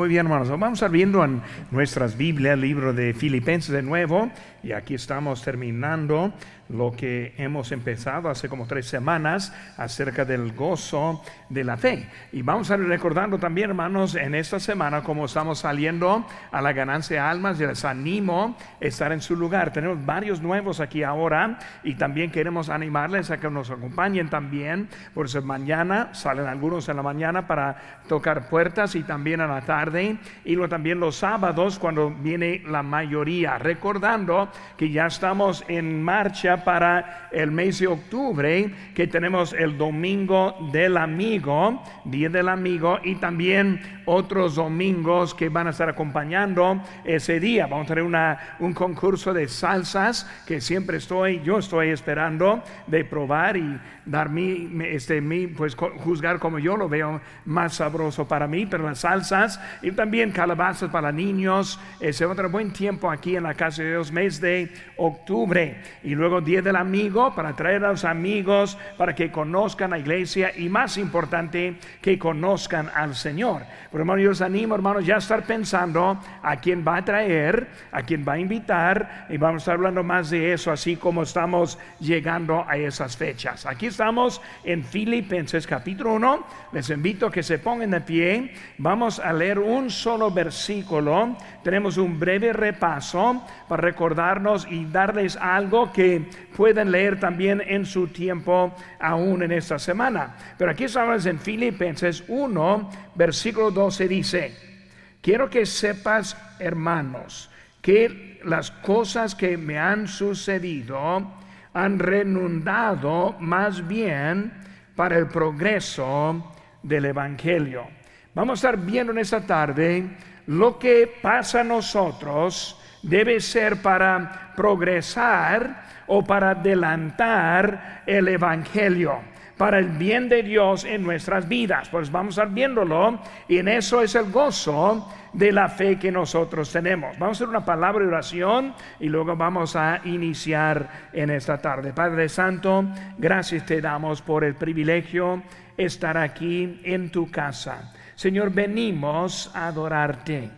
Muy bien, hermanos. Vamos a estar viendo en nuestras Biblias el libro de Filipenses de nuevo. Y aquí estamos terminando lo que hemos empezado hace como tres semanas acerca del gozo de la fe. Y vamos a recordando también, hermanos, en esta semana, como estamos saliendo a la ganancia de almas, y les animo a estar en su lugar. Tenemos varios nuevos aquí ahora y también queremos animarles a que nos acompañen también. Por eso mañana salen algunos en la mañana para tocar puertas y también en la tarde. Y luego también los sábados cuando viene la mayoría. Recordando que ya estamos en marcha para el mes de octubre, que tenemos el domingo del amigo, día del amigo, y también otros domingos que van a estar acompañando ese día. Vamos a tener una, un concurso de salsas que siempre estoy, yo estoy esperando de probar y dar mi, este, mi, pues juzgar como yo lo veo más sabroso para mí, pero las salsas y también calabazas para niños. Ese otro buen tiempo aquí en la casa de Dios, mes de octubre. Y luego Día del Amigo, para traer a los amigos, para que conozcan la iglesia y más importante, que conozcan al Señor. Hermano, yo os animo, hermanos, ya a estar pensando a quién va a traer, a quién va a invitar, y vamos a estar hablando más de eso, así como estamos llegando a esas fechas. Aquí estamos en Filipenses capítulo 1. Les invito a que se pongan de pie. Vamos a leer un solo versículo. Tenemos un breve repaso para recordarnos y darles algo que pueden leer también en su tiempo aún en esta semana. Pero aquí estamos en Filipenses 1, versículo 12 dice, quiero que sepas, hermanos, que las cosas que me han sucedido han renundado más bien para el progreso del Evangelio. Vamos a estar viendo en esta tarde lo que pasa a nosotros debe ser para progresar o para adelantar el Evangelio para el bien de Dios en nuestras vidas. Pues vamos a ir viéndolo y en eso es el gozo de la fe que nosotros tenemos. Vamos a hacer una palabra de oración y luego vamos a iniciar en esta tarde. Padre Santo, gracias te damos por el privilegio estar aquí en tu casa. Señor, venimos a adorarte,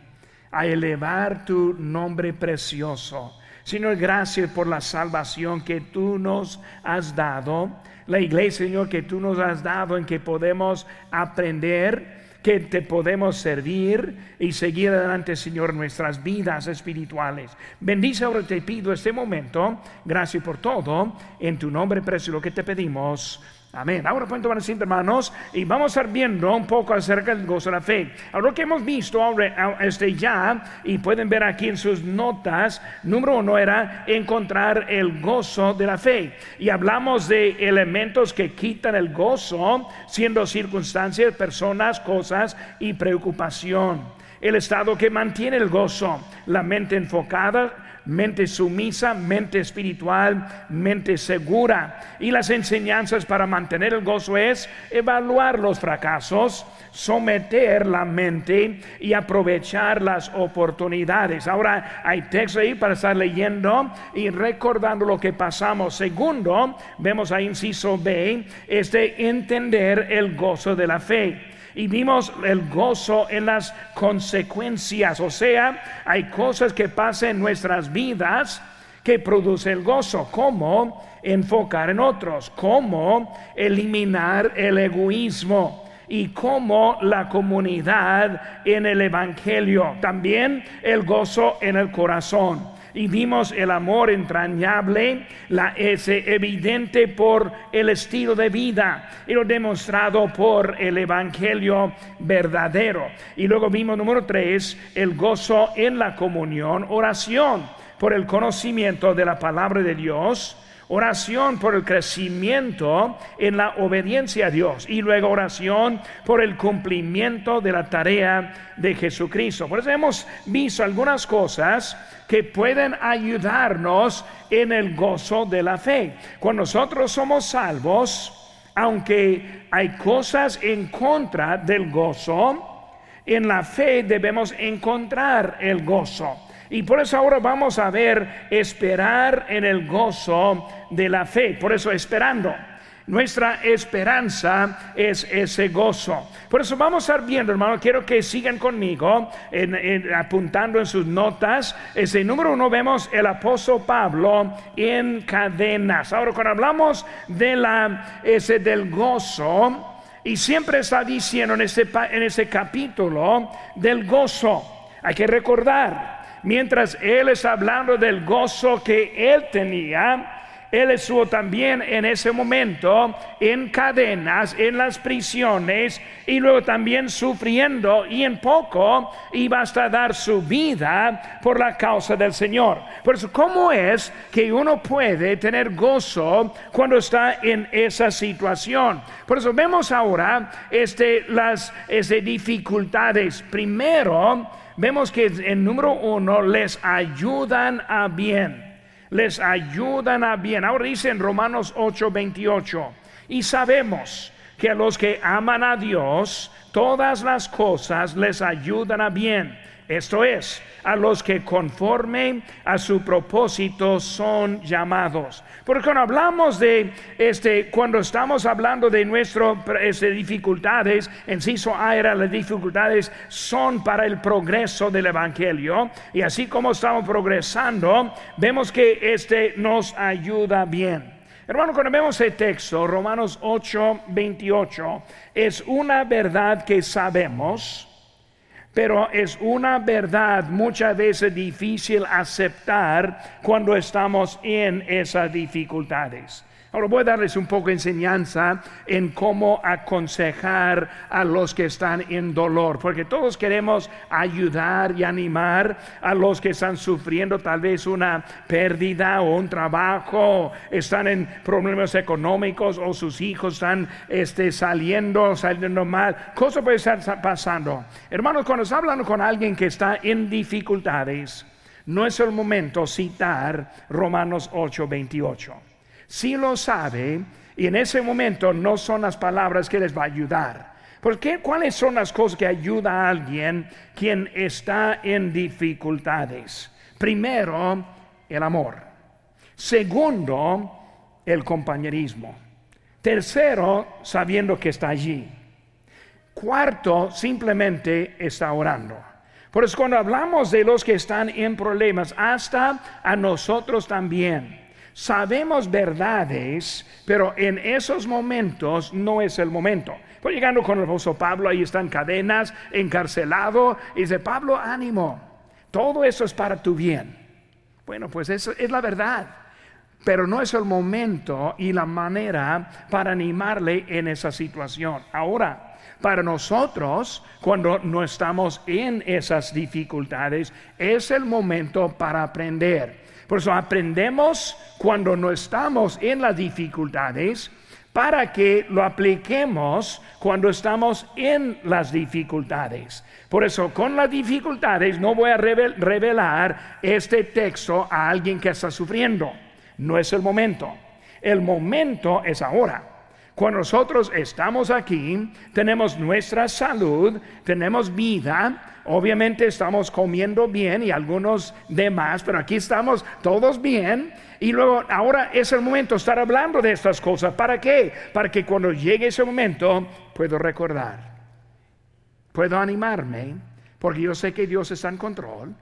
a elevar tu nombre precioso. Señor, gracias por la salvación que tú nos has dado la iglesia, Señor, que tú nos has dado en que podemos aprender, que te podemos servir y seguir adelante, Señor, nuestras vidas espirituales. Bendice ahora, te pido este momento. Gracias por todo. En tu nombre precioso que te pedimos. Amén. Ahora tomar asiento, hermanos, y vamos a estar viendo un poco acerca del gozo de la fe. Ahora lo que hemos visto ahora, este ya, y pueden ver aquí en sus notas, número uno era encontrar el gozo de la fe. Y hablamos de elementos que quitan el gozo, siendo circunstancias, personas, cosas y preocupación. El estado que mantiene el gozo, la mente enfocada, mente sumisa, mente espiritual, mente segura. Y las enseñanzas para mantener el gozo es evaluar los fracasos, someter la mente y aprovechar las oportunidades. Ahora hay texto ahí para estar leyendo y recordando lo que pasamos. Segundo, vemos ahí inciso B, es de entender el gozo de la fe y vimos el gozo en las consecuencias. O sea, hay cosas que pasan en nuestras vidas que producen el gozo, como enfocar en otros, como eliminar el egoísmo. Y como la comunidad en el Evangelio. También el gozo en el corazón y vimos el amor entrañable, la, ese evidente por el estilo de vida y lo demostrado por el Evangelio verdadero. Y luego vimos número tres, el gozo en la comunión, oración por el conocimiento de la palabra de Dios oración por el crecimiento en la obediencia a Dios y luego oración por el cumplimiento de la tarea de Jesucristo. Por eso hemos visto algunas cosas que pueden ayudarnos en el gozo de la fe. Cuando nosotros somos salvos, aunque hay cosas en contra del gozo, en la fe debemos encontrar el gozo. Y por eso ahora vamos a ver esperar en el gozo de la fe. Por eso esperando. Nuestra esperanza es ese gozo. Por eso vamos a estar viendo, hermano, quiero que sigan conmigo apuntando en sus notas. Ese número uno vemos el apóstol Pablo en cadenas. Ahora, cuando hablamos de la, ese del gozo, y siempre está diciendo en ese, en ese capítulo del gozo, hay que recordar, mientras él está hablando del gozo que él tenía, él estuvo también en ese momento en cadenas, en las prisiones y luego también sufriendo y en poco iba hasta dar su vida por la causa del Señor. Por eso, ¿cómo es que uno puede tener gozo cuando está en esa situación? Por eso vemos ahora este, las este, dificultades. Primero, vemos que en número uno les ayudan a bien les ayudan a bien. Ahora dice en Romanos 8, 28, y sabemos que a los que aman a Dios, todas las cosas les ayudan a bien esto es, a los que conforme a su propósito son llamados. Porque cuando hablamos de este, cuando estamos hablando de nuestras este, dificultades, inciso A era las dificultades son para el progreso del Evangelio. Y así como estamos progresando, vemos que este nos ayuda bien. Hermano, cuando vemos el texto, Romanos 8, 28, es una verdad que sabemos pero es una verdad muchas veces difícil aceptar cuando estamos en esas dificultades. Ahora voy a darles un poco de enseñanza en cómo aconsejar a los que están en dolor, porque todos queremos ayudar y animar a los que están sufriendo tal vez una pérdida o un trabajo, están en problemas económicos o sus hijos están este, saliendo, saliendo mal. Cosas puede estar pasando. Hermanos, cuando está hablando con alguien que está en dificultades, no es el momento citar Romanos 8, 28 si lo sabe y en ese momento no son las palabras que les va a ayudar. Porque cuáles son las cosas que ayuda a alguien quien está en dificultades? Primero, el amor. Segundo, el compañerismo. Tercero, sabiendo que está allí. Cuarto, simplemente está orando. Por eso cuando hablamos de los que están en problemas, hasta a nosotros también Sabemos verdades, pero en esos momentos no es el momento. Pues llegando con el apóstol Pablo, ahí está en cadenas, encarcelado, y dice, Pablo, ánimo, todo eso es para tu bien. Bueno, pues eso es la verdad, pero no es el momento y la manera para animarle en esa situación. Ahora, para nosotros, cuando no estamos en esas dificultades, es el momento para aprender. Por eso aprendemos cuando no estamos en las dificultades para que lo apliquemos cuando estamos en las dificultades. Por eso con las dificultades no voy a revelar este texto a alguien que está sufriendo. No es el momento. El momento es ahora. Cuando nosotros estamos aquí, tenemos nuestra salud, tenemos vida, obviamente estamos comiendo bien y algunos demás, pero aquí estamos todos bien. Y luego ahora es el momento de estar hablando de estas cosas. ¿Para qué? Para que cuando llegue ese momento puedo recordar, puedo animarme, porque yo sé que Dios está en control.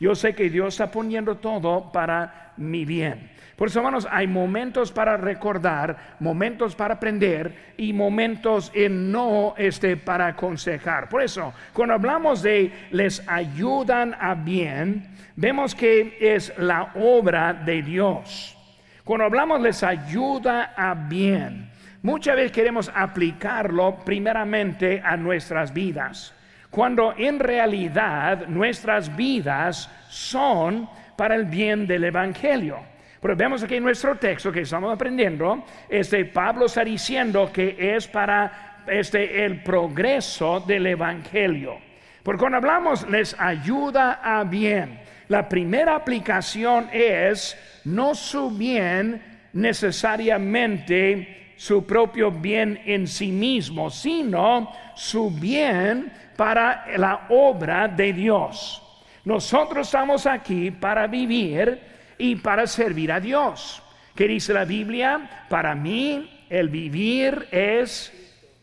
Yo sé que Dios está poniendo todo para mi bien. Por eso, hermanos, hay momentos para recordar, momentos para aprender y momentos en no este, para aconsejar. Por eso, cuando hablamos de les ayudan a bien, vemos que es la obra de Dios. Cuando hablamos les ayuda a bien, muchas veces queremos aplicarlo primeramente a nuestras vidas, cuando en realidad nuestras vidas son para el bien del Evangelio. Pero vemos aquí en nuestro texto que estamos aprendiendo, este Pablo está diciendo que es para este el progreso del evangelio. Porque cuando hablamos les ayuda a bien. La primera aplicación es no su bien necesariamente su propio bien en sí mismo, sino su bien para la obra de Dios. Nosotros estamos aquí para vivir y para servir a Dios. ¿Qué dice la Biblia? Para mí el vivir es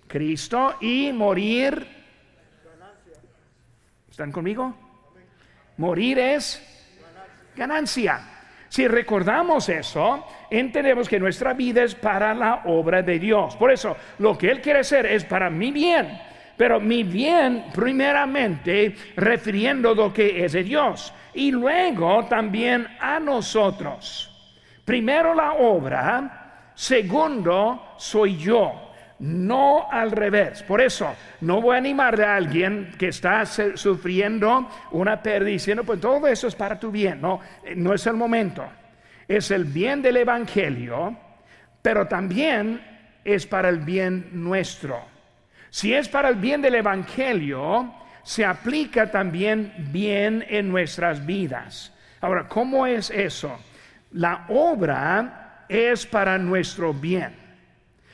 Cristo y morir. ¿Están conmigo? Morir es ganancia. Si recordamos eso, entendemos que nuestra vida es para la obra de Dios. Por eso, lo que Él quiere hacer es para mi bien. Pero mi bien, primeramente, refiriendo lo que es de Dios. Y luego también a nosotros. Primero la obra, segundo soy yo no al revés. Por eso, no voy a animar a alguien que está sufriendo una pérdida diciendo, pues todo eso es para tu bien. No, no es el momento. Es el bien del Evangelio, pero también es para el bien nuestro. Si es para el bien del Evangelio, se aplica también bien en nuestras vidas. Ahora, ¿cómo es eso? La obra es para nuestro bien.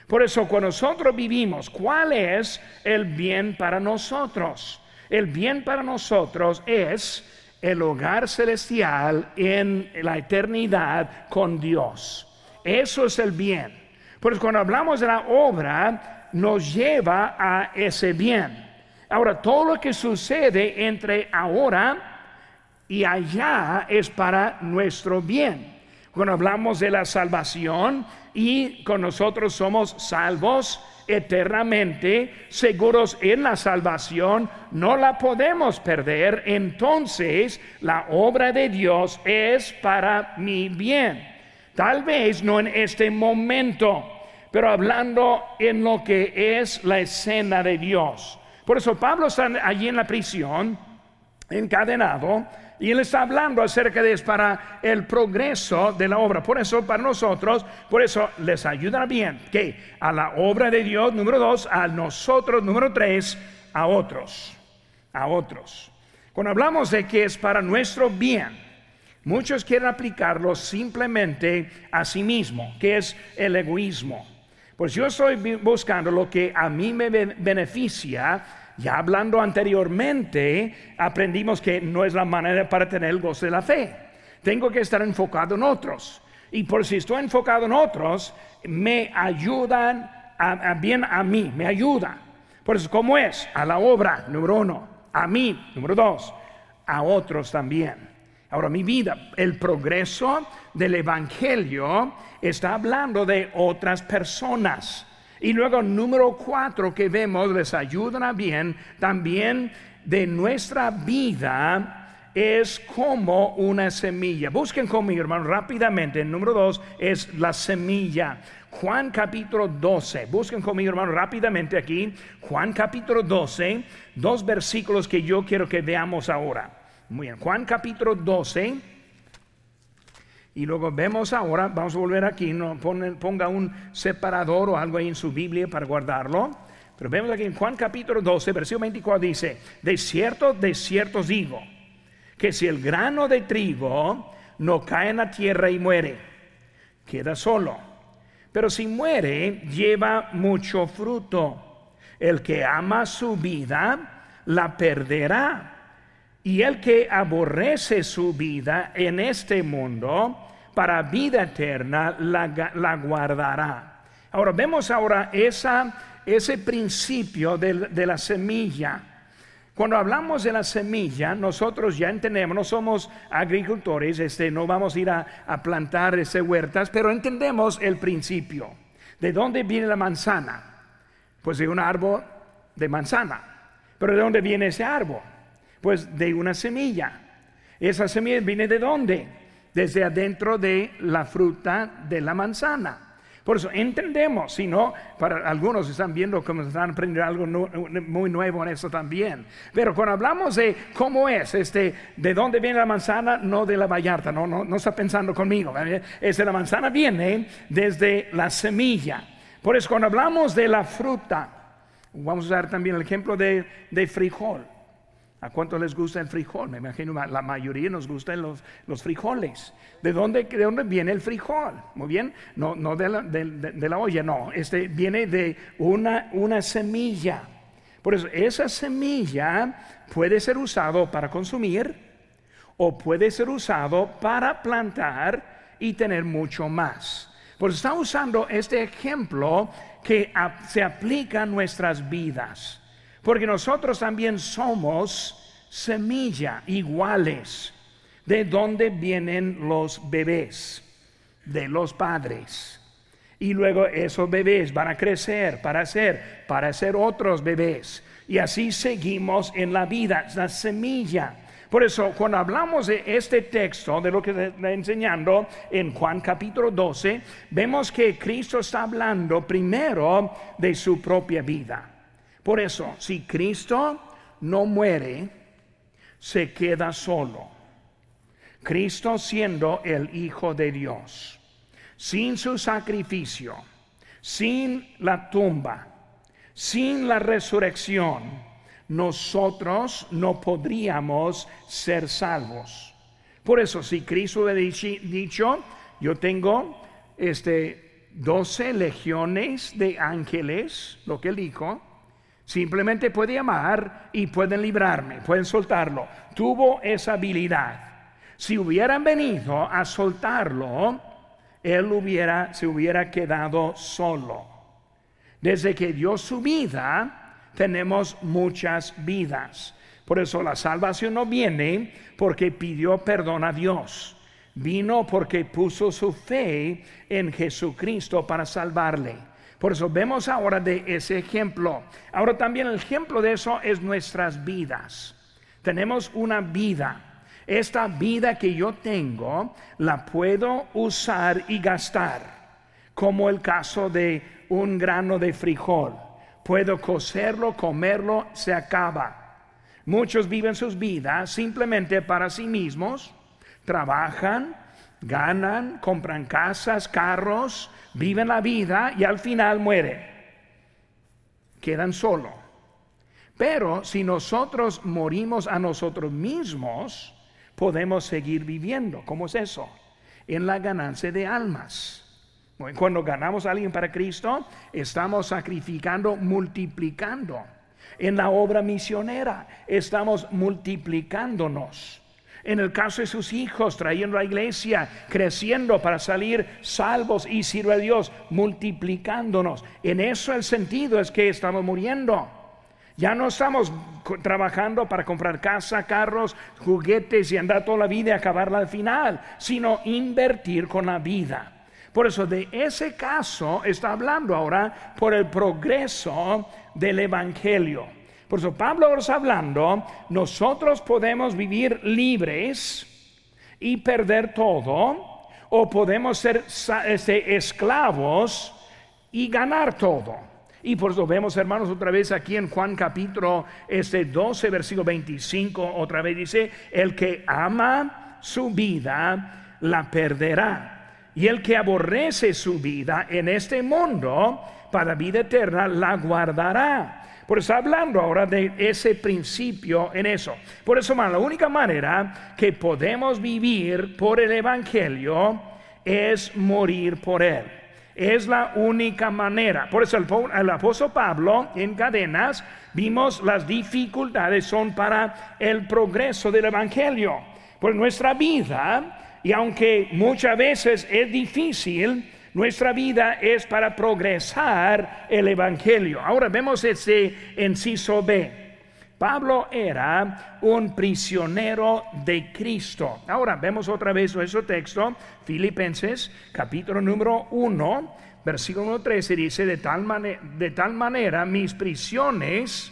Por eso cuando nosotros vivimos, ¿cuál es el bien para nosotros? El bien para nosotros es el hogar celestial en la eternidad con Dios. Eso es el bien. Pues cuando hablamos de la obra, nos lleva a ese bien. Ahora, todo lo que sucede entre ahora y allá es para nuestro bien. Cuando hablamos de la salvación, y con nosotros somos salvos eternamente, seguros en la salvación, no la podemos perder, entonces la obra de Dios es para mi bien. Tal vez no en este momento, pero hablando en lo que es la escena de Dios. Por eso Pablo está allí en la prisión, encadenado, y él está hablando acerca de para el progreso de la obra. Por eso, para nosotros, por eso les ayuda bien que a la obra de Dios, número dos, a nosotros, número tres, a otros, a otros. Cuando hablamos de que es para nuestro bien, muchos quieren aplicarlo simplemente a sí mismo, que es el egoísmo. Pues yo estoy buscando lo que a mí me beneficia ya hablando anteriormente, aprendimos que no es la manera para tener el gozo de la fe. Tengo que estar enfocado en otros. Y por si estoy enfocado en otros, me ayudan a, bien a mí, me ayuda. Por eso, ¿cómo es? A la obra, número uno. A mí, número dos. A otros también. Ahora, mi vida, el progreso del Evangelio está hablando de otras personas. Y luego número cuatro que vemos, les ayudan a bien, también de nuestra vida es como una semilla. Busquen conmigo, hermano, rápidamente. El número dos es la semilla. Juan capítulo 12. Busquen conmigo, hermano, rápidamente aquí. Juan capítulo 12. Dos versículos que yo quiero que veamos ahora. Muy bien. Juan capítulo 12 y luego vemos ahora, vamos a volver aquí, no ponga un separador o algo ahí en su Biblia para guardarlo. Pero vemos aquí en Juan capítulo 12, versículo 24 dice, de cierto, de cierto digo, que si el grano de trigo no cae en la tierra y muere, queda solo. Pero si muere, lleva mucho fruto. El que ama su vida, la perderá. Y el que aborrece su vida en este mundo, para vida eterna la, guardará. Ahora vemos ahora esa, ese principio de, la semilla. Cuando hablamos de la semilla, nosotros ya entendemos, no somos agricultores, este, no vamos a ir a, a plantar ese huertas, pero entendemos el principio. ¿De dónde viene la manzana? Pues de un árbol de manzana. ¿Pero de dónde viene ese árbol? Pues de una semilla. ¿Esa semilla viene de dónde? Desde adentro de la fruta de la manzana. Por eso entendemos, si no, para algunos están viendo cómo están aprendiendo algo muy nuevo en eso también. Pero cuando hablamos de cómo es, este, de dónde viene la manzana, no de la vallarta, no, no, no está pensando conmigo. Es de la manzana viene desde la semilla. Por eso cuando hablamos de la fruta, vamos a usar también el ejemplo de, de frijol. ¿A cuánto les gusta el frijol? Me imagino la mayoría nos gustan los, frijoles. ¿De dónde, ¿De dónde viene el frijol? Muy bien, no, no de, la, de, la olla, no. Este viene de una, una semilla. Por eso, esa semilla puede ser usado para consumir o puede ser usado para plantar y tener mucho más. Pues está usando este ejemplo que se aplica a nuestras vidas. Porque nosotros también somos semilla iguales. ¿De dónde vienen los bebés? De los padres. Y luego esos bebés van a crecer para ser, para ser otros bebés. Y así seguimos en la vida, la semilla. Por eso, cuando hablamos de este texto, de lo que está enseñando en Juan capítulo 12, vemos que Cristo está hablando primero de su propia vida. Por eso, si Cristo no muere, se queda solo. Cristo siendo el Hijo de Dios, sin su sacrificio, sin la tumba, sin la resurrección, nosotros no podríamos ser salvos. Por eso, si Cristo hubiera dicho, yo tengo este 12 legiones de ángeles, lo que él dijo, simplemente puede llamar y pueden librarme, pueden soltarlo. Tuvo esa habilidad. Si hubieran venido a soltarlo, él hubiera, se hubiera quedado solo. Desde que dio su vida, tenemos muchas vidas. Por eso la salvación no viene porque pidió perdón a Dios. Vino porque puso su fe en Jesucristo para salvarle. Por eso vemos ahora de ese ejemplo. Ahora también el ejemplo de eso es nuestras vidas. Tenemos una vida. Esta vida que yo tengo la puedo usar y gastar. Como el caso de un grano de frijol. Puedo cocerlo, comerlo, se acaba. Muchos viven sus vidas simplemente para sí mismos, trabajan, ganan, compran casas, carros, viven la vida y al final mueren. Quedan solo. Pero si nosotros morimos a nosotros mismos, podemos seguir viviendo. ¿Cómo es eso? En la ganancia de almas. Cuando ganamos a alguien para Cristo, estamos sacrificando, multiplicando. En la obra misionera, estamos multiplicándonos. En el caso de sus hijos, trayendo a la iglesia, creciendo para salir salvos y sirve a Dios, multiplicándonos. En eso el sentido es que estamos muriendo. Ya no estamos trabajando para comprar casa, carros, juguetes y andar toda la vida y acabarla al final, sino invertir con la vida. Por eso de ese caso está hablando ahora por el progreso del Evangelio. Por eso Pablo está hablando, nosotros podemos vivir libres y perder todo, o podemos ser este, esclavos y ganar todo. Y por eso vemos, hermanos, otra vez aquí en Juan capítulo este 12, versículo 25, otra vez dice, el que ama su vida, la perderá y el que aborrece su vida en este mundo, para vida eterna, la guardará. Por eso hablando ahora de ese principio en eso. Por eso, la única manera que podemos vivir por el Evangelio es morir por él. Es la única manera. Por eso el, el apóstol Pablo en cadenas vimos las dificultades son para el progreso del Evangelio. Por nuestra vida y aunque muchas veces es difícil, nuestra vida es para progresar el Evangelio. Ahora vemos ese inciso B. Pablo era un prisionero de Cristo. Ahora vemos otra vez nuestro texto, Filipenses capítulo número 1, versículo 13, dice, de tal, de tal manera mis prisiones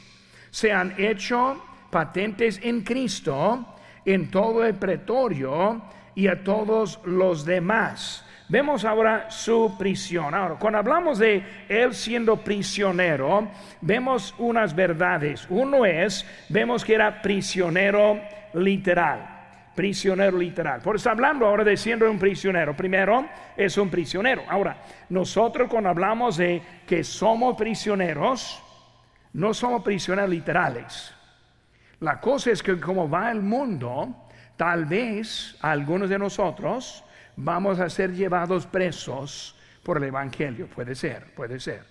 se han hecho patentes en Cristo en todo el pretorio y a todos los demás. Vemos ahora su prisión. Ahora, cuando hablamos de él siendo prisionero, vemos unas verdades. Uno es, vemos que era prisionero literal. Prisionero literal. Por eso hablando ahora de siendo un prisionero. Primero, es un prisionero. Ahora, nosotros cuando hablamos de que somos prisioneros, no somos prisioneros literales. La cosa es que como va el mundo, Tal vez algunos de nosotros vamos a ser llevados presos por el Evangelio. Puede ser, puede ser.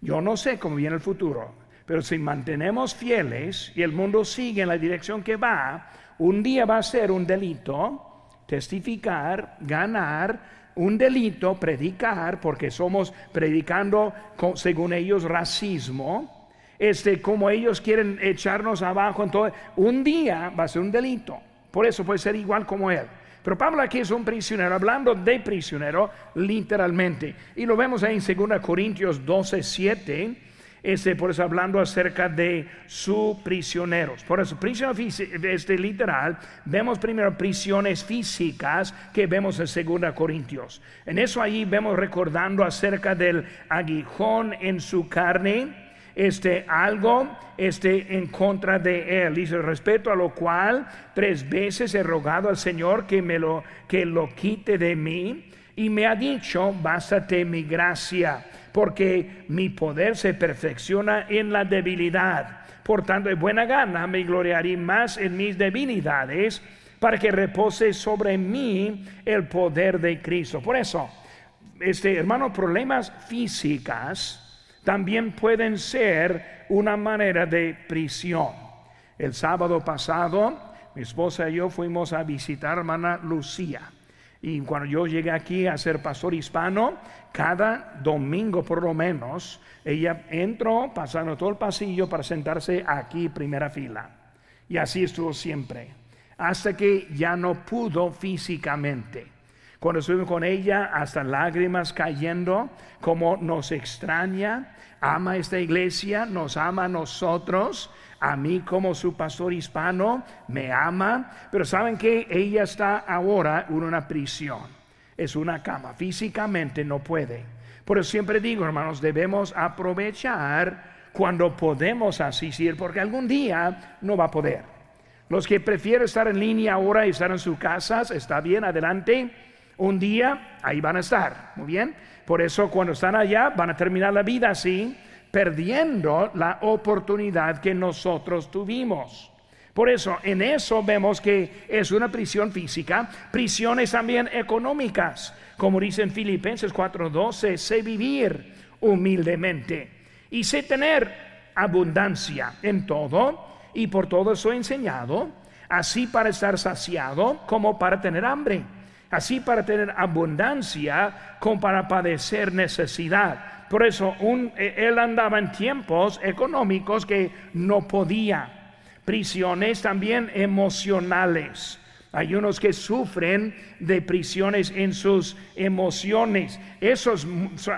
Yo no sé cómo viene el futuro, pero si mantenemos fieles y el mundo sigue en la dirección que va, un día va a ser un delito testificar, ganar un delito predicar, porque somos predicando, según ellos, racismo, este, como ellos quieren echarnos abajo, entonces un día va a ser un delito. Por eso puede ser igual como él. Pero Pablo aquí es un prisionero, hablando de prisionero literalmente. Y lo vemos ahí en 2 Corintios 12, 7 este, por eso hablando acerca de sus prisioneros. Por eso, prisión este, literal, vemos primero prisiones físicas que vemos en 2 Corintios. En eso ahí vemos recordando acerca del aguijón en su carne, este algo este en contra de él dice respecto a lo cual tres veces he rogado al Señor que me lo que lo quite de mí y me ha dicho bástate mi gracia porque mi poder se perfecciona en la debilidad. Por tanto, de buena gana me gloriaré más en mis debilidades para que repose sobre mí el poder de Cristo. Por eso, este hermano, problemas físicas también pueden ser una manera de prisión. El sábado pasado, mi esposa y yo fuimos a visitar a hermana Lucía. Y cuando yo llegué aquí a ser pastor hispano, cada domingo por lo menos, ella entró pasando todo el pasillo para sentarse aquí primera fila. Y así estuvo siempre, hasta que ya no pudo físicamente. Cuando estuve con ella, hasta lágrimas cayendo, como nos extraña, ama esta iglesia, nos ama a nosotros, a mí como su pastor hispano, me ama, pero saben que ella está ahora en una prisión, es una cama, físicamente no puede. Por eso siempre digo, hermanos, debemos aprovechar cuando podemos asistir, porque algún día no va a poder. Los que prefieren estar en línea ahora y estar en sus casas, está bien, adelante. Un día ahí van a estar, muy bien. Por eso cuando están allá van a terminar la vida así perdiendo la oportunidad que nosotros tuvimos. Por eso, en eso vemos que es una prisión física, prisiones también económicas, como dice en Filipenses 4:12, sé vivir humildemente y sé tener abundancia en todo, y por todo soy enseñado, así para estar saciado como para tener hambre, así para tener abundancia como para padecer necesidad por eso eh, él andaba en tiempos económicos que no podía. Prisiones también emocionales. Hay unos que sufren de prisiones en sus emociones. Esos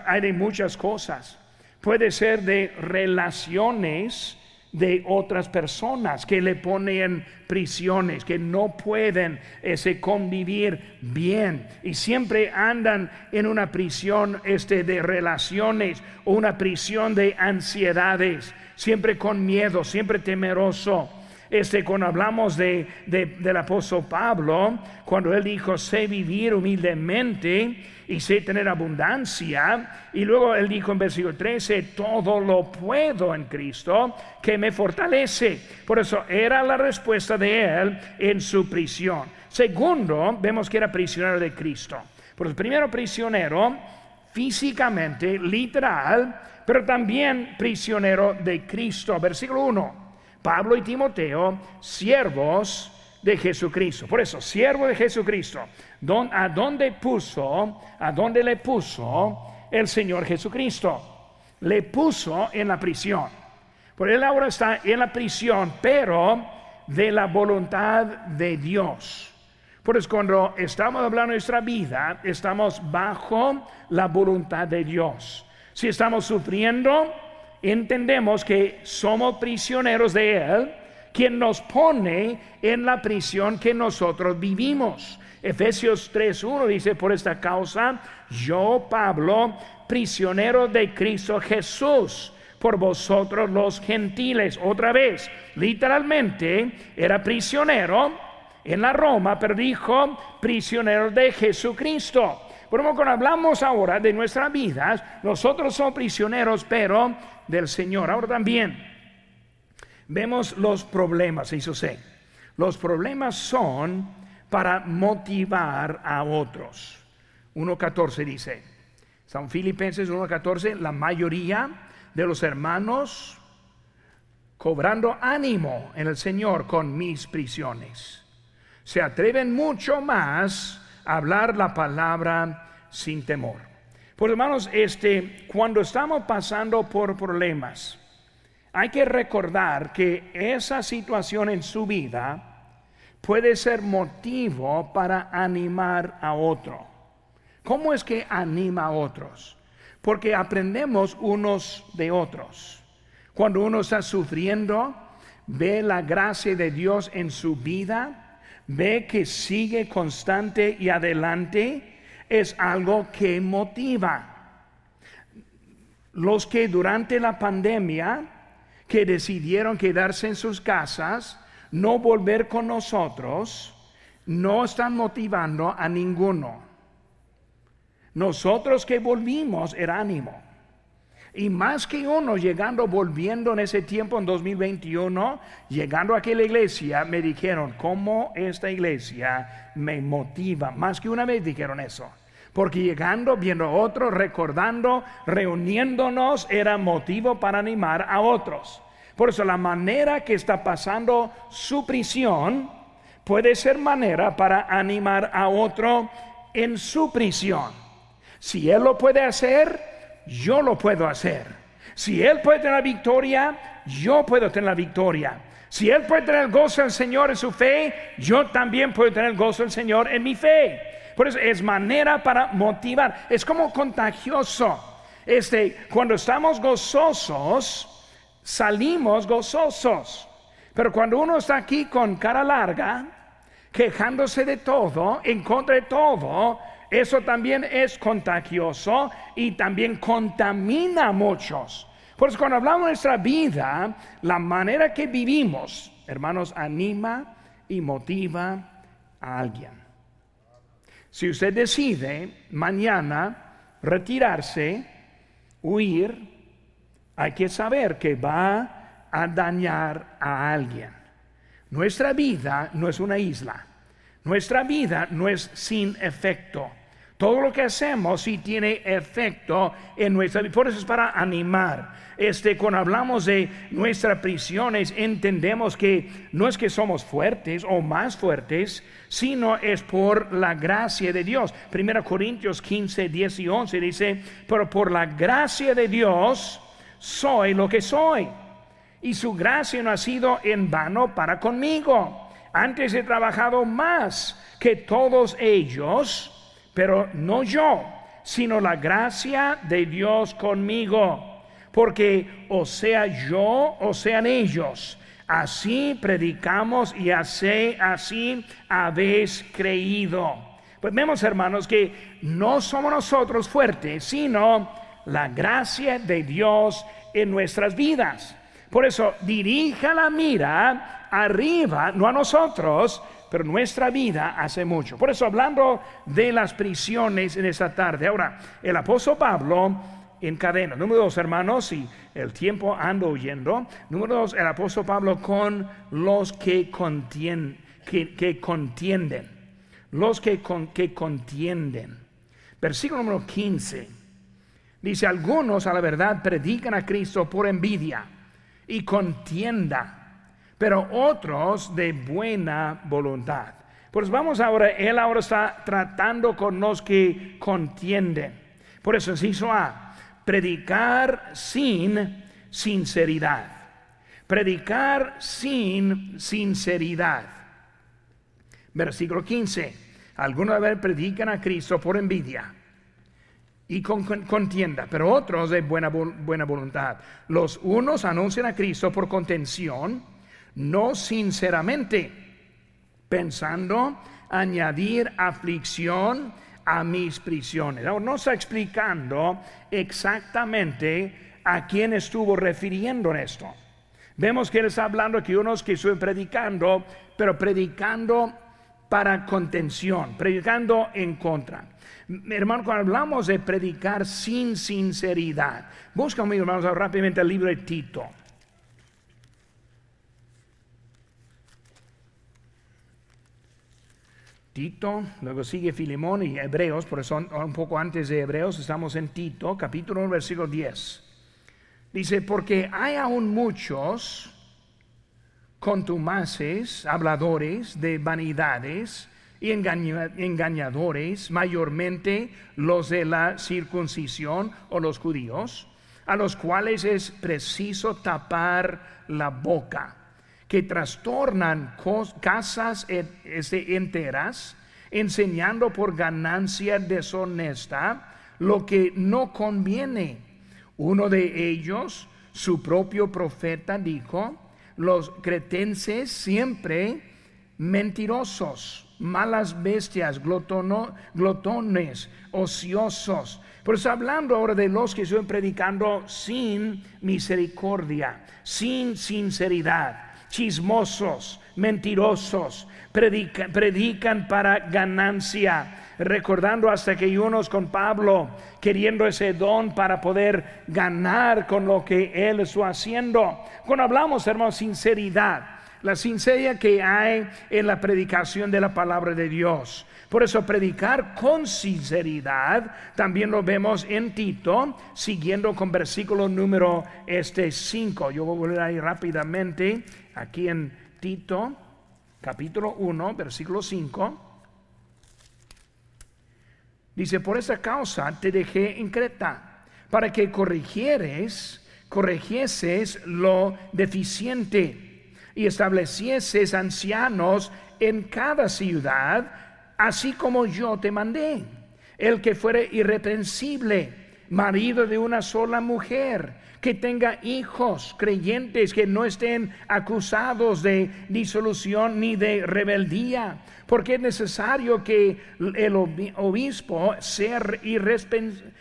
hay de muchas cosas. Puede ser de relaciones de otras personas que le ponen prisiones, que no pueden ese convivir bien y siempre andan en una prisión este, de relaciones o una prisión de ansiedades, siempre con miedo, siempre temeroso. Este, cuando hablamos de, del apóstol Pablo, cuando él dijo, sé vivir humildemente y sé tener abundancia, y luego él dijo en versículo 13, todo lo puedo en Cristo que me fortalece. Por eso era la respuesta de él en su prisión. Segundo, vemos que era prisionero de Cristo. Por primero prisionero, físicamente, literal, pero también prisionero de Cristo. Versículo 1. Pablo y Timoteo, siervos de Jesucristo. Por eso, siervo de Jesucristo. ¿A dónde puso, a dónde le puso el Señor Jesucristo? Le puso en la prisión. Por él ahora está en la prisión, pero de la voluntad de Dios. Por eso cuando estamos hablando de nuestra vida, estamos bajo la voluntad de Dios. Si estamos sufriendo, entendemos que somos prisioneros de Él, quien nos pone en la prisión que nosotros vivimos. Efesios 3.1 dice, por esta causa, yo, Pablo, prisionero de Cristo Jesús, por vosotros los gentiles. Otra vez, literalmente, era prisionero en la Roma, pero dijo prisionero de Jesucristo. Por lo cuando hablamos ahora de nuestra vida, nosotros somos prisioneros, pero del Señor. Ahora también vemos los problemas, eso sé. Los problemas son para motivar a otros. 1.14 dice, San Filipenses 1.14, la mayoría de los hermanos cobrando ánimo en el Señor con mis prisiones. Se atreven mucho más a hablar la palabra sin temor. Pues hermanos, este, cuando estamos pasando por problemas, hay que recordar que esa situación en su vida puede ser motivo para animar a otro. ¿Cómo es que anima a otros? Porque aprendemos unos de otros. Cuando uno está sufriendo, ve la gracia de Dios en su vida, ve que sigue constante y adelante, es algo que motiva. Los que durante la pandemia, que decidieron quedarse en sus casas, no volver con nosotros, no están motivando a ninguno. Nosotros que volvimos era ánimo. Y más que uno llegando, volviendo en ese tiempo, en 2021, llegando a aquella iglesia, me dijeron, ¿cómo esta iglesia me motiva? Más que una vez dijeron eso. Porque llegando, viendo a otros, recordando, reuniéndonos, era motivo para animar a otros. Por eso la manera que está pasando su prisión puede ser manera para animar a otro en su prisión. Si Él lo puede hacer, yo lo puedo hacer. Si Él puede tener la victoria, yo puedo tener la victoria. Si Él puede tener el gozo del Señor en su fe, yo también puedo tener el gozo del Señor en mi fe. Por eso es manera para motivar. Es como contagioso. Este, cuando estamos gozosos, salimos gozosos. Pero cuando uno está aquí con cara larga, quejándose de todo, en contra de todo, eso también es contagioso y también contamina a muchos. Por eso cuando hablamos de nuestra vida, la manera que vivimos, hermanos, anima y motiva a alguien. Si usted decide mañana retirarse, huir, hay que saber que va a dañar a alguien. Nuestra vida no es una isla. Nuestra vida no es sin efecto. Todo lo que hacemos sí tiene efecto en nuestra vida. Por eso es para animar. Este, cuando hablamos de nuestras prisiones, entendemos que no es que somos fuertes o más fuertes, sino es por la gracia de Dios. 1 Corintios 15, 10 y 11 dice, pero por la gracia de Dios, soy lo que soy. Y su gracia no ha sido en vano para conmigo. Antes he trabajado más que todos ellos, pero no yo, sino la gracia de Dios conmigo. Porque o sea yo o sean ellos, así predicamos y así, así habéis creído. Pues vemos hermanos que no somos nosotros fuertes, sino la gracia de Dios en nuestras vidas. Por eso, dirija la mira arriba, no a nosotros, pero nuestra vida hace mucho. Por eso, hablando de las prisiones en esta tarde, ahora, el apóstol Pablo en cadena. Número dos, hermanos, y el tiempo ando huyendo. Número dos, el apóstol Pablo con los que, contienden, que, contienden. Los que, que contienden. Versículo número 15. Dice, algunos a la verdad predican a Cristo por envidia y contienda, pero otros de buena voluntad. Pues vamos ahora, él ahora está tratando con los que contienden. Por eso hizo A, predicar sin sinceridad. Predicar sin sinceridad. Versículo 15. Algunos a ver predican a Cristo por envidia y con, contienda, pero otros de buena, buena voluntad. Los unos anuncian a Cristo por contención, no sinceramente, pensando añadir aflicción a mis prisiones. Ahora, no está explicando exactamente a quién estuvo refiriendo en esto. Vemos que él está hablando que unos que estuvieron predicando, pero predicando para contención, predicando en contra. Hermano, cuando hablamos de predicar sin sinceridad, busca conmigo, hermanos, rápidamente el libro de Tito. Tito, luego sigue Filemón y Hebreos, por eso un poco antes de Hebreos estamos en Tito, capítulo 1, versículo 10. Dice, porque hay aún muchos contumaces, habladores de vanidades, y engañadores, mayormente los de la circuncisión o los judíos, a los cuales es preciso tapar la boca, que trastornan casas este, enteras, enseñando por ganancia deshonesta lo que no conviene. Uno de ellos, su propio profeta, dijo, los cretenses siempre mentirosos, malas bestias, glotones, ociosos. Por eso hablando ahora de los que están predicando sin misericordia, sin sinceridad, chismosos, mentirosos, predican para ganancia recordando hasta que unos con Pablo, queriendo ese don para poder ganar con lo que él está haciendo. Cuando hablamos, hermanos, sinceridad, la sinceridad que hay en la predicación de la palabra de Dios. Por eso predicar con sinceridad también lo vemos en Tito, siguiendo con versículo número este 5. Yo voy a volver ahí rápidamente, aquí en Tito, capítulo 1, versículo 5. Dice, por esa causa te dejé en Creta, para que corrigieres, corrigieses lo deficiente y establecieses ancianos en cada ciudad, así como yo te mandé, el que fuere irreprensible, marido de una sola mujer, que tenga hijos creyentes que no estén acusados de disolución ni de rebeldía, porque es necesario que el obispo sea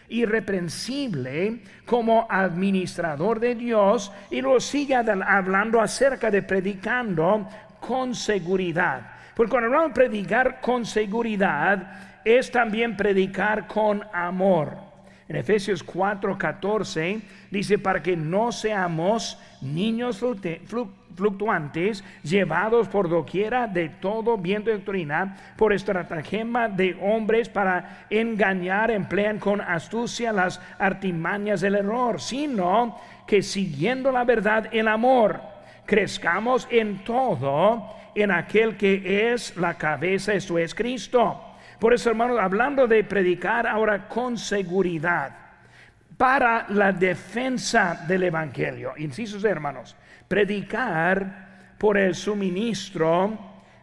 irreprensible como administrador de Dios y lo siga hablando acerca de predicando con seguridad. Porque cuando hablamos de predicar con seguridad, es también predicar con amor. En Efesios 4:14 dice, para que no seamos niños fluctuantes, llevados por doquiera de todo viento de doctrina, por estratagema de hombres para engañar, emplean con astucia las artimañas del error, sino que siguiendo la verdad, el amor, crezcamos en todo en aquel que es la cabeza, esto es Cristo por eso, hermanos, hablando de predicar ahora con seguridad para la defensa del Evangelio. Incisos, hermanos, predicar por el suministro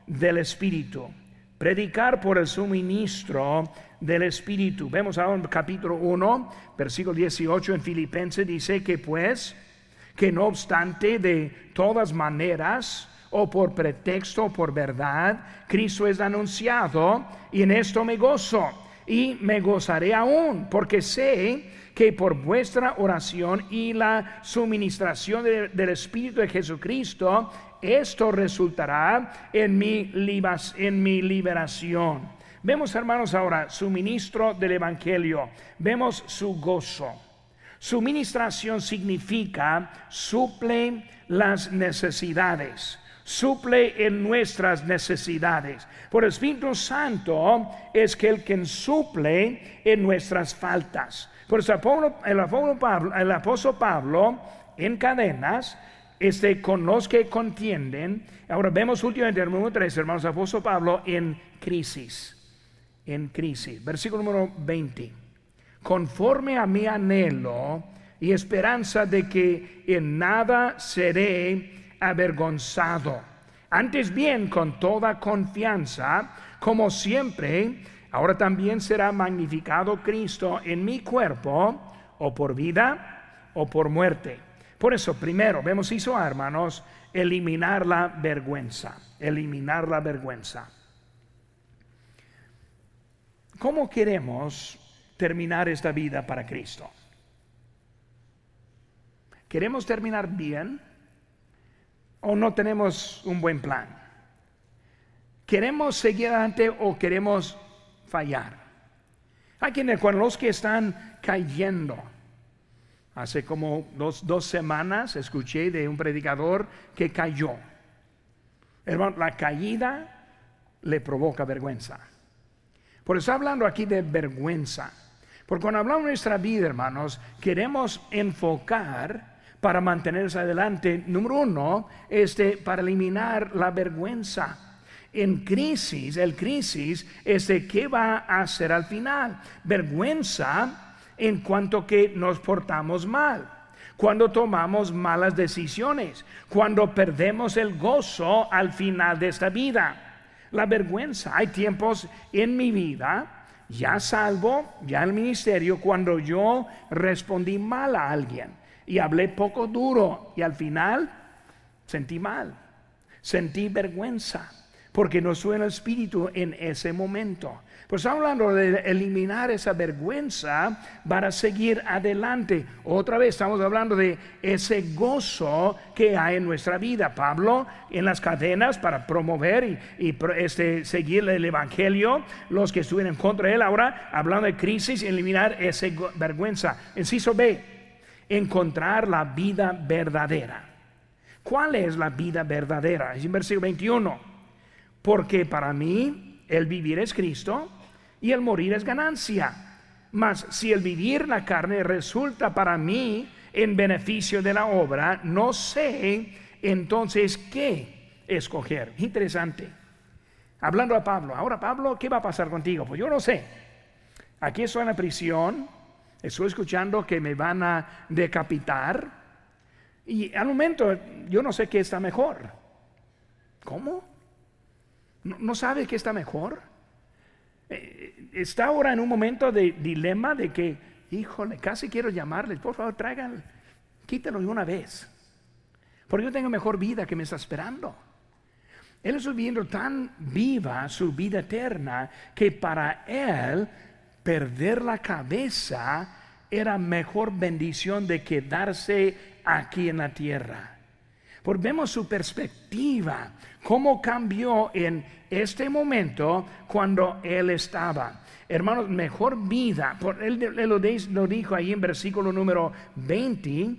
del Espíritu. Predicar por el suministro del Espíritu. Vemos ahora en capítulo 1, versículo 18 en Filipenses, dice que pues, que no obstante de todas maneras, o por pretexto o por verdad, Cristo es anunciado y en esto me gozo y me gozaré aún, porque sé que por vuestra oración y la suministración del Espíritu de Jesucristo, esto resultará en mi, en mi liberación. Vemos, hermanos, ahora su ministro del Evangelio, vemos su gozo. Su ministración significa suple las necesidades suple en nuestras necesidades. Por el Espíritu Santo es que el que suple en nuestras faltas. Por eso el apóstol Pablo, el apóstol Pablo en cadenas, este, con los que contienden, ahora vemos últimamente el número 3, hermanos, apóstol Pablo en crisis, en crisis. Versículo número 20. Conforme a mi anhelo y esperanza de que en nada seré avergonzado. Antes bien, con toda confianza, como siempre, ahora también será magnificado Cristo en mi cuerpo, o por vida o por muerte. Por eso, primero, vemos eso, hermanos, eliminar la vergüenza, eliminar la vergüenza. ¿Cómo queremos terminar esta vida para Cristo? ¿Queremos terminar bien? O no tenemos un buen plan? ¿Queremos seguir adelante o queremos fallar? Hay quienes, con los que están cayendo, hace como dos, dos semanas escuché de un predicador que cayó. Hermano, la caída le provoca vergüenza. Por eso hablando aquí de vergüenza. Porque cuando hablamos de nuestra vida, hermanos, queremos enfocar para mantenerse adelante. Número uno, este, para eliminar la vergüenza. En crisis, el crisis es de qué va a hacer al final. Vergüenza en cuanto que nos portamos mal cuando tomamos malas decisiones, cuando perdemos el gozo al final de esta vida. La vergüenza. Hay tiempos en mi vida, ya salvo, ya el ministerio, cuando yo respondí mal a alguien y hablé poco duro y al final sentí mal, sentí vergüenza, porque no soy el espíritu en ese momento. Pues hablando de eliminar esa vergüenza para seguir adelante. Otra vez estamos hablando de ese gozo que hay en nuestra vida. Pablo en las cadenas para promover y, este, seguir el Evangelio. Los que estuvieron en contra de él ahora hablando de crisis, eliminar esa vergüenza. Inciso B, encontrar la vida verdadera. ¿Cuál es la vida verdadera? Es en versículo 21. Porque para mí el vivir es Cristo y el morir es ganancia. Mas si el vivir la carne resulta para mí en beneficio de la obra, no sé entonces qué escoger. Interesante. Hablando a Pablo, ahora Pablo, ¿qué va a pasar contigo? Pues yo no sé. Aquí estoy en la prisión, estoy escuchando que me van a decapitar y al momento yo no sé qué está mejor. ¿Cómo? ¿No, sabe qué está mejor? Eh, está ahora en un momento de dilema de que, híjole, casi quiero llamarles, por favor, traigan, quítalo de una vez. Porque yo tengo mejor vida que me está esperando. Él está viviendo tan viva su vida eterna que para él perder la cabeza era mejor bendición de quedarse aquí en la tierra. Porque vemos su perspectiva, cómo cambió en este momento cuando él estaba. Hermanos, mejor vida, por, él, lo, dijo ahí en versículo número 20,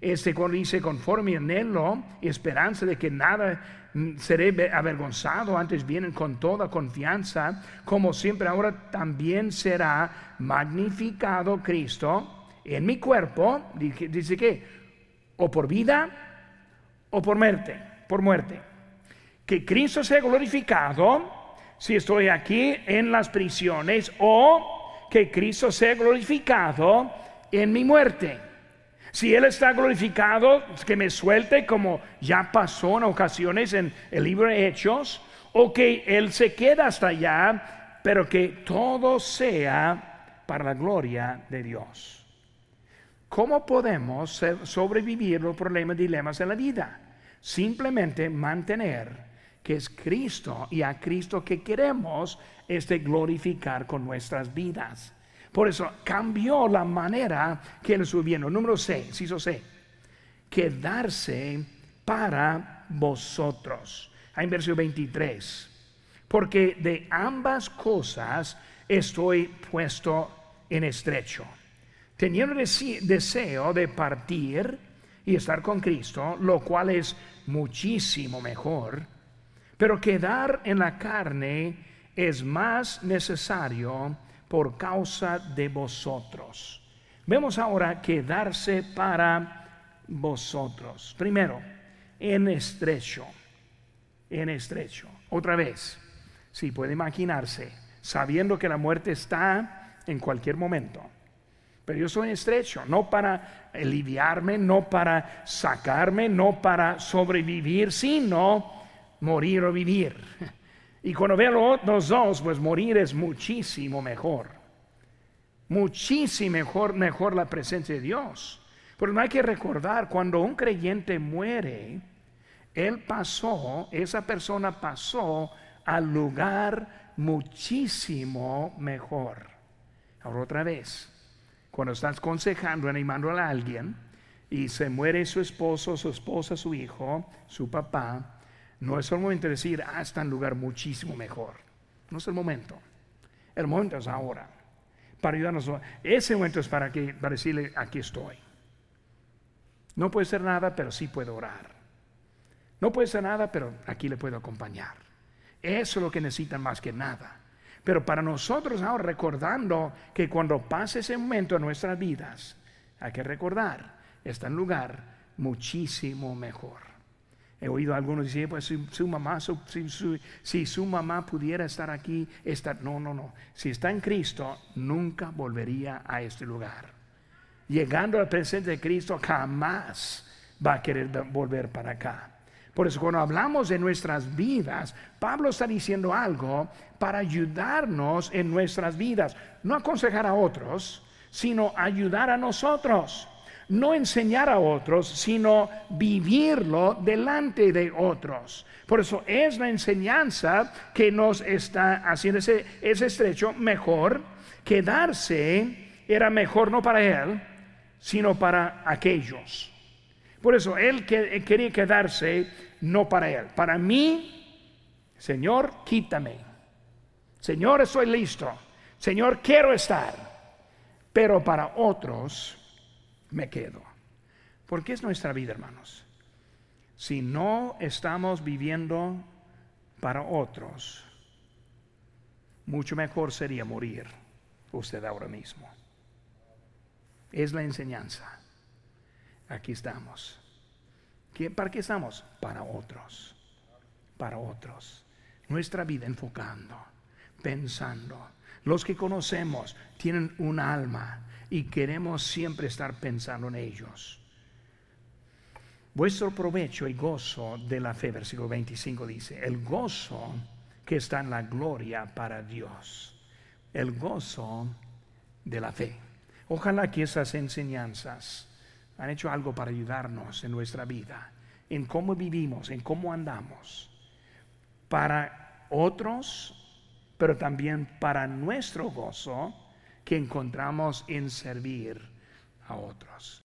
este cuando dice conforme anhelo esperanza de que nada seré avergonzado, antes vienen con toda confianza, como siempre ahora también será magnificado Cristo en mi cuerpo, dice que, o por vida o por muerte, por muerte. Que Cristo sea glorificado si estoy aquí en las prisiones o que Cristo sea glorificado en mi muerte. Si Él está glorificado, que me suelte como ya pasó en ocasiones en el libro de Hechos, o que Él se queda hasta allá, pero que todo sea para la gloria de Dios. ¿Cómo podemos sobrevivir los problemas dilemas en la vida? Simplemente mantener que es Cristo y a Cristo que queremos este glorificar con nuestras vidas. Por eso cambió la manera que él subiendo. Número 6, hizo C. Quedarse para vosotros. en versículo 23. Porque de ambas cosas estoy puesto en estrecho teniendo deseo de partir y estar con Cristo, lo cual es muchísimo mejor, pero quedar en la carne es más necesario por causa de vosotros. Vemos ahora quedarse para vosotros. Primero, en estrecho, en estrecho. Otra vez, si puede imaginarse, sabiendo que la muerte está en cualquier momento pero yo soy estrecho, no para aliviarme, no para sacarme, no para sobrevivir, sino morir o vivir. Y cuando veo los dos, pues morir es muchísimo mejor. Muchísimo mejor, mejor la presencia de Dios. Pero no hay que recordar, cuando un creyente muere, él pasó, esa persona pasó al lugar muchísimo mejor. Ahora otra vez, cuando estás aconsejando, animando a alguien y se muere su esposo, su esposa, su hijo, su papá, no es el momento de decir, ah, está en lugar muchísimo mejor. No es el momento. El momento es ahora. Para ayudarnos. Ese momento es para, que, para decirle, aquí estoy. No puede ser nada, pero sí puedo orar. No puede ser nada, pero aquí le puedo acompañar. Eso es lo que necesitan más que nada. Pero para nosotros ahora recordando que cuando pase ese momento en nuestras vidas, hay que recordar, está en lugar muchísimo mejor. He oído algunos decir, pues si su mamá, si, su mamá pudiera estar aquí, estar, no, no, no. Si está en Cristo, nunca volvería a este lugar. Llegando al presente de Cristo, jamás va a querer volver para acá. Por eso cuando hablamos de nuestras vidas, Pablo está diciendo algo para ayudarnos en nuestras vidas. No aconsejar a otros, sino ayudar a nosotros no enseñar a otros, sino vivirlo delante de otros. Por eso es la enseñanza que nos está haciendo ese, estrecho mejor. Quedarse era mejor no para él, sino para aquellos. Por eso él quería quedarse no para él. Para mí, Señor, quítame. Señor, estoy listo. Señor, quiero estar. Pero para otros, me quedo. Porque es nuestra vida, hermanos. Si no estamos viviendo para otros, mucho mejor sería morir usted ahora mismo. Es la enseñanza. Aquí estamos. ¿Para qué estamos? Para otros. Para otros. Nuestra vida enfocando, pensando. Los que conocemos tienen un alma y queremos siempre estar pensando en ellos. Vuestro provecho y gozo de la fe, versículo 25 dice, el gozo que está en la gloria para Dios, el gozo de la fe. Ojalá que esas enseñanzas han hecho algo para ayudarnos en nuestra vida, en cómo vivimos, en cómo andamos, para otros, pero también para nuestro gozo que encontramos en servir a otros.